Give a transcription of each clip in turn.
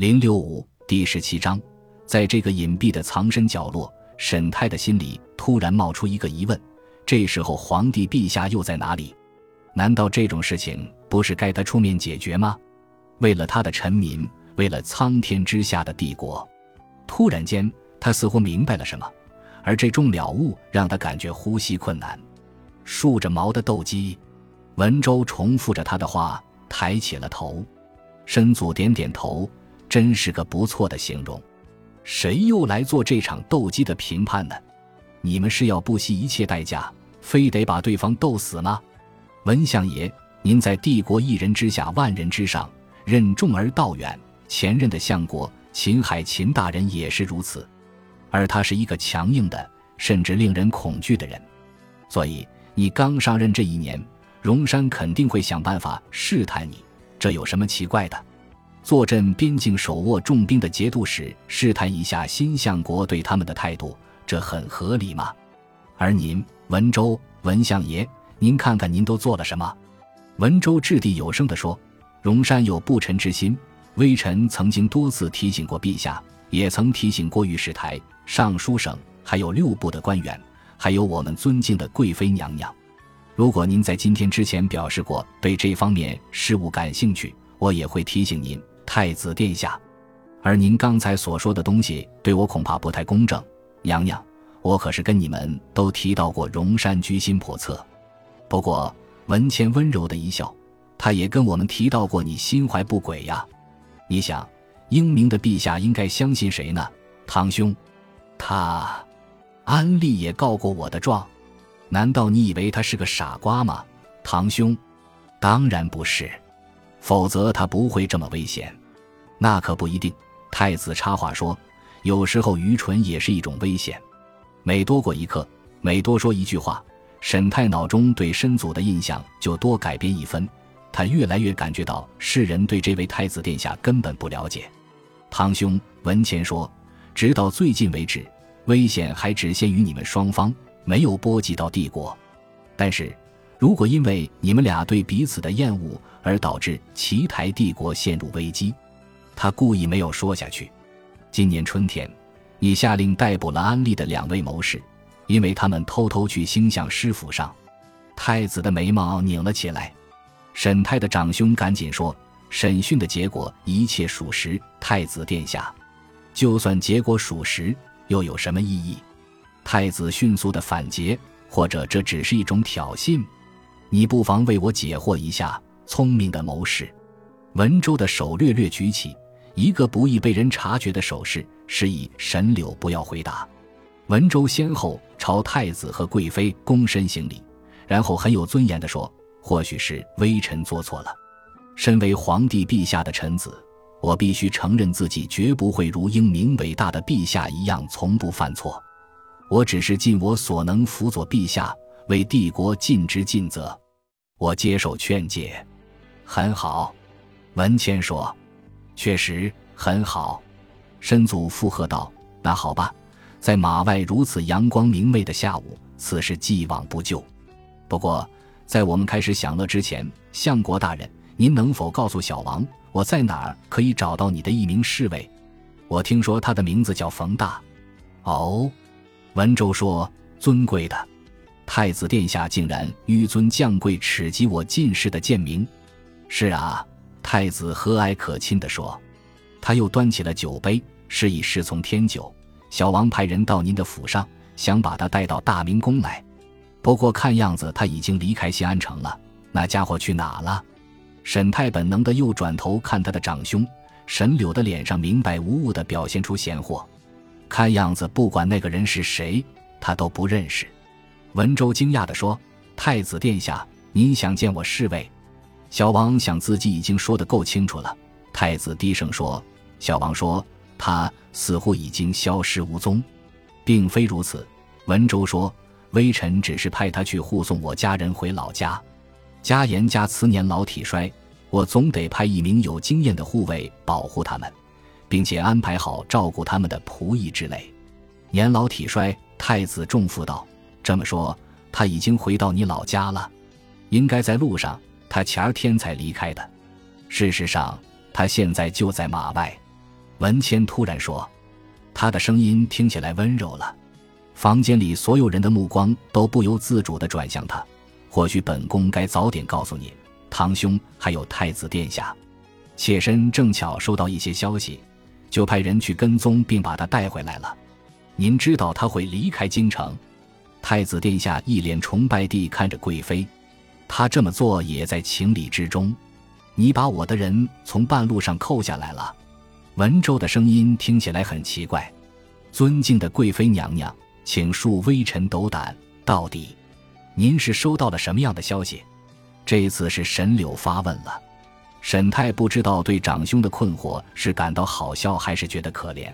零六五第十七章，在这个隐蔽的藏身角落，沈泰的心里突然冒出一个疑问：这时候皇帝陛下又在哪里？难道这种事情不是该他出面解决吗？为了他的臣民，为了苍天之下的帝国。突然间，他似乎明白了什么，而这种了悟让他感觉呼吸困难。竖着毛的斗鸡，文州重复着他的话，抬起了头。申祖点点头。真是个不错的形容，谁又来做这场斗鸡的评判呢？你们是要不惜一切代价，非得把对方斗死吗？文相爷，您在帝国一人之下，万人之上，任重而道远。前任的相国秦海秦大人也是如此，而他是一个强硬的，甚至令人恐惧的人。所以你刚上任这一年，荣山肯定会想办法试探你，这有什么奇怪的？坐镇边境、手握重兵的节度使试探一下新相国对他们的态度，这很合理吗？而您，文州文相爷，您看看您都做了什么？文州掷地有声地说：“荣山有不臣之心，微臣曾经多次提醒过陛下，也曾提醒过御史台、尚书省，还有六部的官员，还有我们尊敬的贵妃娘娘。如果您在今天之前表示过对这方面事务感兴趣，我也会提醒您。”太子殿下，而您刚才所说的东西对我恐怕不太公正。娘娘，我可是跟你们都提到过荣山居心叵测。不过文谦温柔的一笑，他也跟我们提到过你心怀不轨呀。你想，英明的陛下应该相信谁呢？堂兄，他，安利也告过我的状，难道你以为他是个傻瓜吗？堂兄，当然不是，否则他不会这么危险。那可不一定。太子插话说：“有时候愚蠢也是一种危险。每多过一刻，每多说一句话，沈太脑中对申祖的印象就多改变一分。他越来越感觉到世人对这位太子殿下根本不了解。”堂兄文谦说：“直到最近为止，危险还只限于你们双方，没有波及到帝国。但是，如果因为你们俩对彼此的厌恶而导致奇台帝国陷入危机，”他故意没有说下去。今年春天，你下令逮捕了安利的两位谋士，因为他们偷偷去星象师府上。太子的眉毛拧了起来。沈泰的长兄赶紧说：“审讯的结果一切属实，太子殿下。就算结果属实，又有什么意义？”太子迅速的反诘：“或者这只是一种挑衅？你不妨为我解惑一下。”聪明的谋士，文州的手略略举起。一个不易被人察觉的手势，示意沈柳不要回答。文州先后朝太子和贵妃躬身行礼，然后很有尊严地说：“或许是微臣做错了。身为皇帝陛下的臣子，我必须承认自己绝不会如英明伟大的陛下一样从不犯错。我只是尽我所能辅佐陛下，为帝国尽职尽责。我接受劝诫。”很好，文谦说。确实很好，申祖附和道：“那好吧，在马外如此阳光明媚的下午，此事既往不咎。不过，在我们开始享乐之前，相国大人，您能否告诉小王，我在哪儿可以找到你的一名侍卫？我听说他的名字叫冯大。”哦，文州说：“尊贵的太子殿下竟然纡尊降贵，耻及我进士的贱名。”是啊。太子和蔼可亲地说：“他又端起了酒杯，示意侍从添酒。小王派人到您的府上，想把他带到大明宫来。不过看样子他已经离开西安城了。那家伙去哪了？”沈太本能的又转头看他的长兄沈柳的脸上明白无误的表现出嫌惑。看样子不管那个人是谁，他都不认识。文州惊讶地说：“太子殿下，您想见我侍卫？”小王想自己已经说得够清楚了。太子低声说：“小王说他似乎已经消失无踪，并非如此。”文州说：“微臣只是派他去护送我家人回老家。家严家慈年老体衰，我总得派一名有经验的护卫保护他们，并且安排好照顾他们的仆役之类。年老体衰，太子重负道：这么说，他已经回到你老家了，应该在路上。”他前儿天才离开的，事实上，他现在就在马外。文谦突然说，他的声音听起来温柔了。房间里所有人的目光都不由自主地转向他。或许本宫该早点告诉你，堂兄还有太子殿下，妾身正巧收到一些消息，就派人去跟踪，并把他带回来了。您知道他会离开京城？太子殿下一脸崇拜地看着贵妃，他这么做也在情理之中。你把我的人从半路上扣下来了。文州的声音听起来很奇怪。尊敬的贵妃娘娘。请恕微臣斗胆，到底，您是收到了什么样的消息？这次是沈柳发问了。沈太不知道对长兄的困惑是感到好笑还是觉得可怜。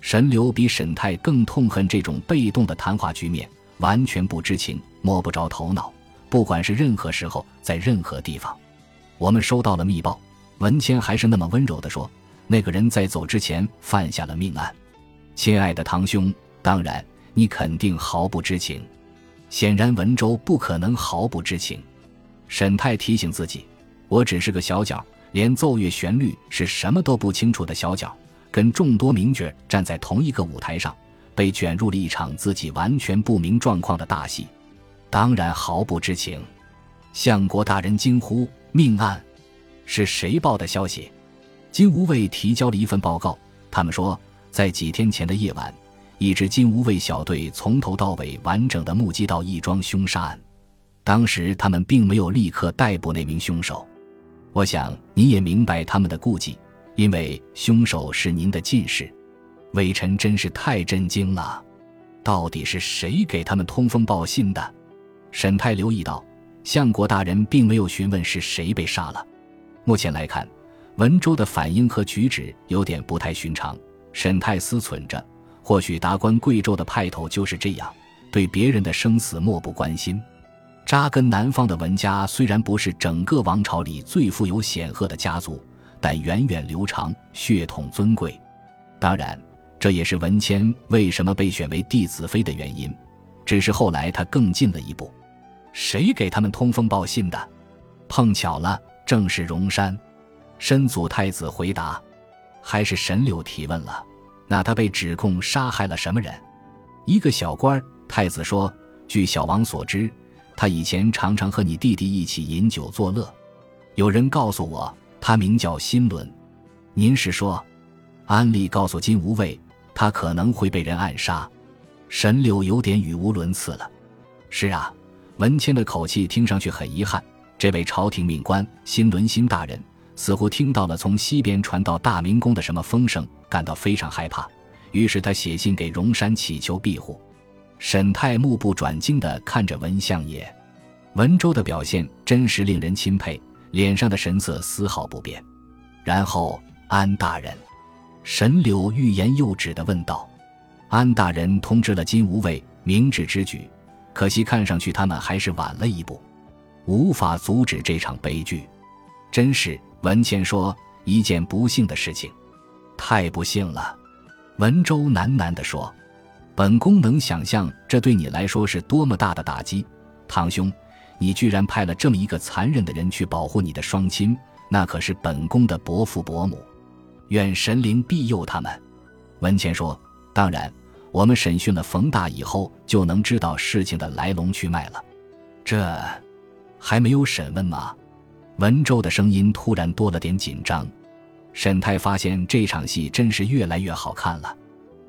沈柳比沈太更痛恨这种被动的谈话局面，完全不知情，摸不着头脑。不管是任何时候，在任何地方，我们收到了密报。文谦还是那么温柔地说：“那个人在走之前犯下了命案。”亲爱的堂兄，当然。你肯定毫不知情，显然文州不可能毫不知情。沈太提醒自己：“我只是个小角，连奏乐旋律是什么都不清楚的小角，跟众多名角站在同一个舞台上，被卷入了一场自己完全不明状况的大戏，当然毫不知情。”相国大人惊呼：“命案！是谁报的消息？”金吾卫提交了一份报告，他们说，在几天前的夜晚。一支金吾卫小队从头到尾完整的目击到一桩凶杀案，当时他们并没有立刻逮捕那名凶手。我想你也明白他们的顾忌，因为凶手是您的近视。微臣真是太震惊了，到底是谁给他们通风报信的？沈太留意到，相国大人并没有询问是谁被杀了。目前来看，文州的反应和举止有点不太寻常。沈太思忖着。或许达官贵胄的派头就是这样，对别人的生死漠不关心。扎根南方的文家虽然不是整个王朝里最富有显赫的家族，但源远流长，血统尊贵。当然，这也是文谦为什么被选为弟子妃的原因。只是后来他更进了一步，谁给他们通风报信的？碰巧了，正是荣山。申祖太子回答，还是神柳提问了。那他被指控杀害了什么人？一个小官太子说：“据小王所知，他以前常常和你弟弟一起饮酒作乐。有人告诉我，他名叫辛伦。您是说，安利告诉金无畏，他可能会被人暗杀？”神柳有点语无伦次了。是啊，文谦的口气听上去很遗憾。这位朝廷命官辛伦辛大人。似乎听到了从西边传到大明宫的什么风声，感到非常害怕，于是他写信给荣山祈求庇护。沈太目不转睛地看着文相爷，文州的表现真是令人钦佩，脸上的神色丝毫不变。然后安大人，沈柳欲言又止地问道：“安大人通知了金吾卫，明智之举，可惜看上去他们还是晚了一步，无法阻止这场悲剧，真是。”文谦说：“一件不幸的事情，太不幸了。”文州喃喃地说：“本宫能想象这对你来说是多么大的打击，堂兄，你居然派了这么一个残忍的人去保护你的双亲，那可是本宫的伯父伯母，愿神灵庇佑他们。”文谦说：“当然，我们审讯了冯大以后，就能知道事情的来龙去脉了。这还没有审问吗？”文州的声音突然多了点紧张，沈太发现这场戏真是越来越好看了。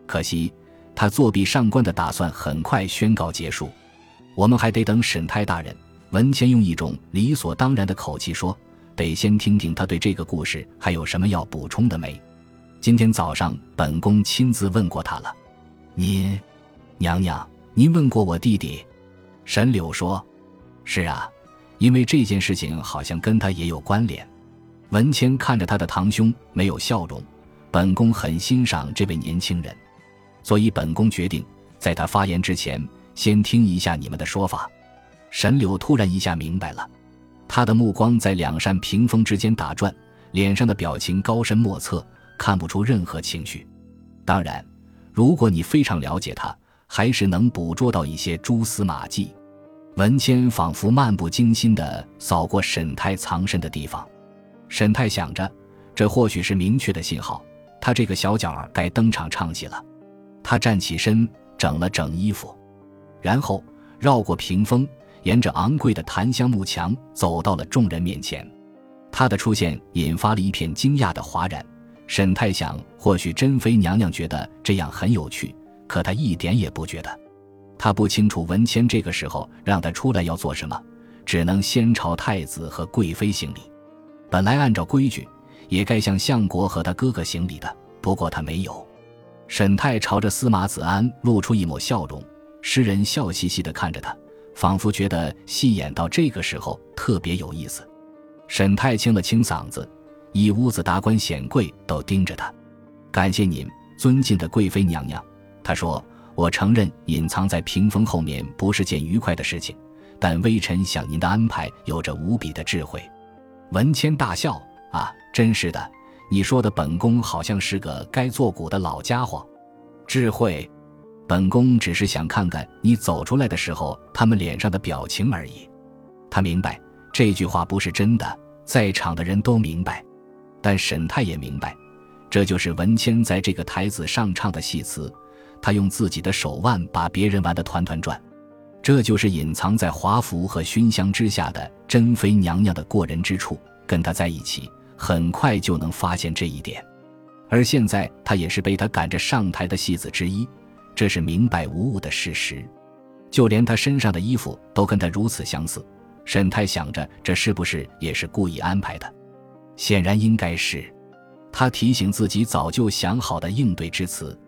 可惜他作弊上官的打算很快宣告结束，我们还得等沈太大人。文谦用一种理所当然的口气说：“得先听听他对这个故事还有什么要补充的没？今天早上本宫亲自问过他了。您，娘娘，您问过我弟弟？”沈柳说：“是啊。”因为这件事情好像跟他也有关联，文谦看着他的堂兄没有笑容。本宫很欣赏这位年轻人，所以本宫决定在他发言之前先听一下你们的说法。沈柳突然一下明白了，他的目光在两扇屏风之间打转，脸上的表情高深莫测，看不出任何情绪。当然，如果你非常了解他，还是能捕捉到一些蛛丝马迹。文谦仿佛漫不经心地扫过沈太藏身的地方，沈太想着，这或许是明确的信号。他这个小脚该登场唱戏了。他站起身，整了整衣服，然后绕过屏风，沿着昂贵的檀香木墙走到了众人面前。他的出现引发了一片惊讶的哗然。沈太想，或许珍妃娘娘觉得这样很有趣，可她一点也不觉得。她不清楚文谦这个时候让她出来要做什么，只能先朝太子和贵妃行礼。本来按照规矩，也该向相国和他哥哥行礼的，不过他没有。沈太朝着司马子安露出一抹笑容，诗人笑嘻嘻地看着他，仿佛觉得戏演到这个时候特别有意思。沈太清了清嗓子。一屋子达官显贵都盯着他，感谢您，尊敬的贵妃娘娘。他说：“我承认隐藏在屏风后面不是件愉快的事情，但微臣想您的安排有着无比的智慧。”文谦大笑：“啊，真是的，你说的本宫好像是个该做古的老家伙。智慧，本宫只是想看看你走出来的时候他们脸上的表情而已。”他明白这句话不是真的，在场的人都明白。但沈太也明白，这就是文谦在这个台子上唱的戏词。他用自己的手腕把别人玩得团团转，这就是隐藏在华服和熏香之下的珍妃娘娘的过人之处。跟他在一起，很快就能发现这一点。而现在，他也是被他赶着上台的戏子之一，这是明白无误的事实。就连他身上的衣服都跟他如此相似。沈太想着，这是不是也是故意安排的？显然应该是，他提醒自己早就想好的应对之词。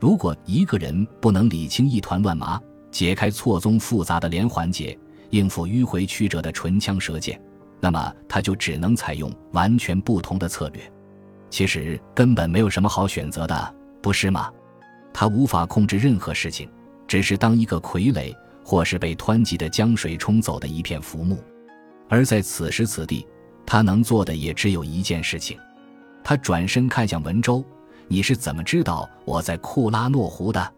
如果一个人不能理清一团乱麻，解开错综复杂的连环结，应付迂回曲折的唇枪舌剑，那么他就只能采用完全不同的策略。其实根本没有什么好选择的，不是吗？他无法控制任何事情，只是当一个傀儡，或是被湍急的江水冲走的一片浮木。而在此时此地。他能做的也只有一件事情，他转身看向文州：“你是怎么知道我在库拉诺湖的？”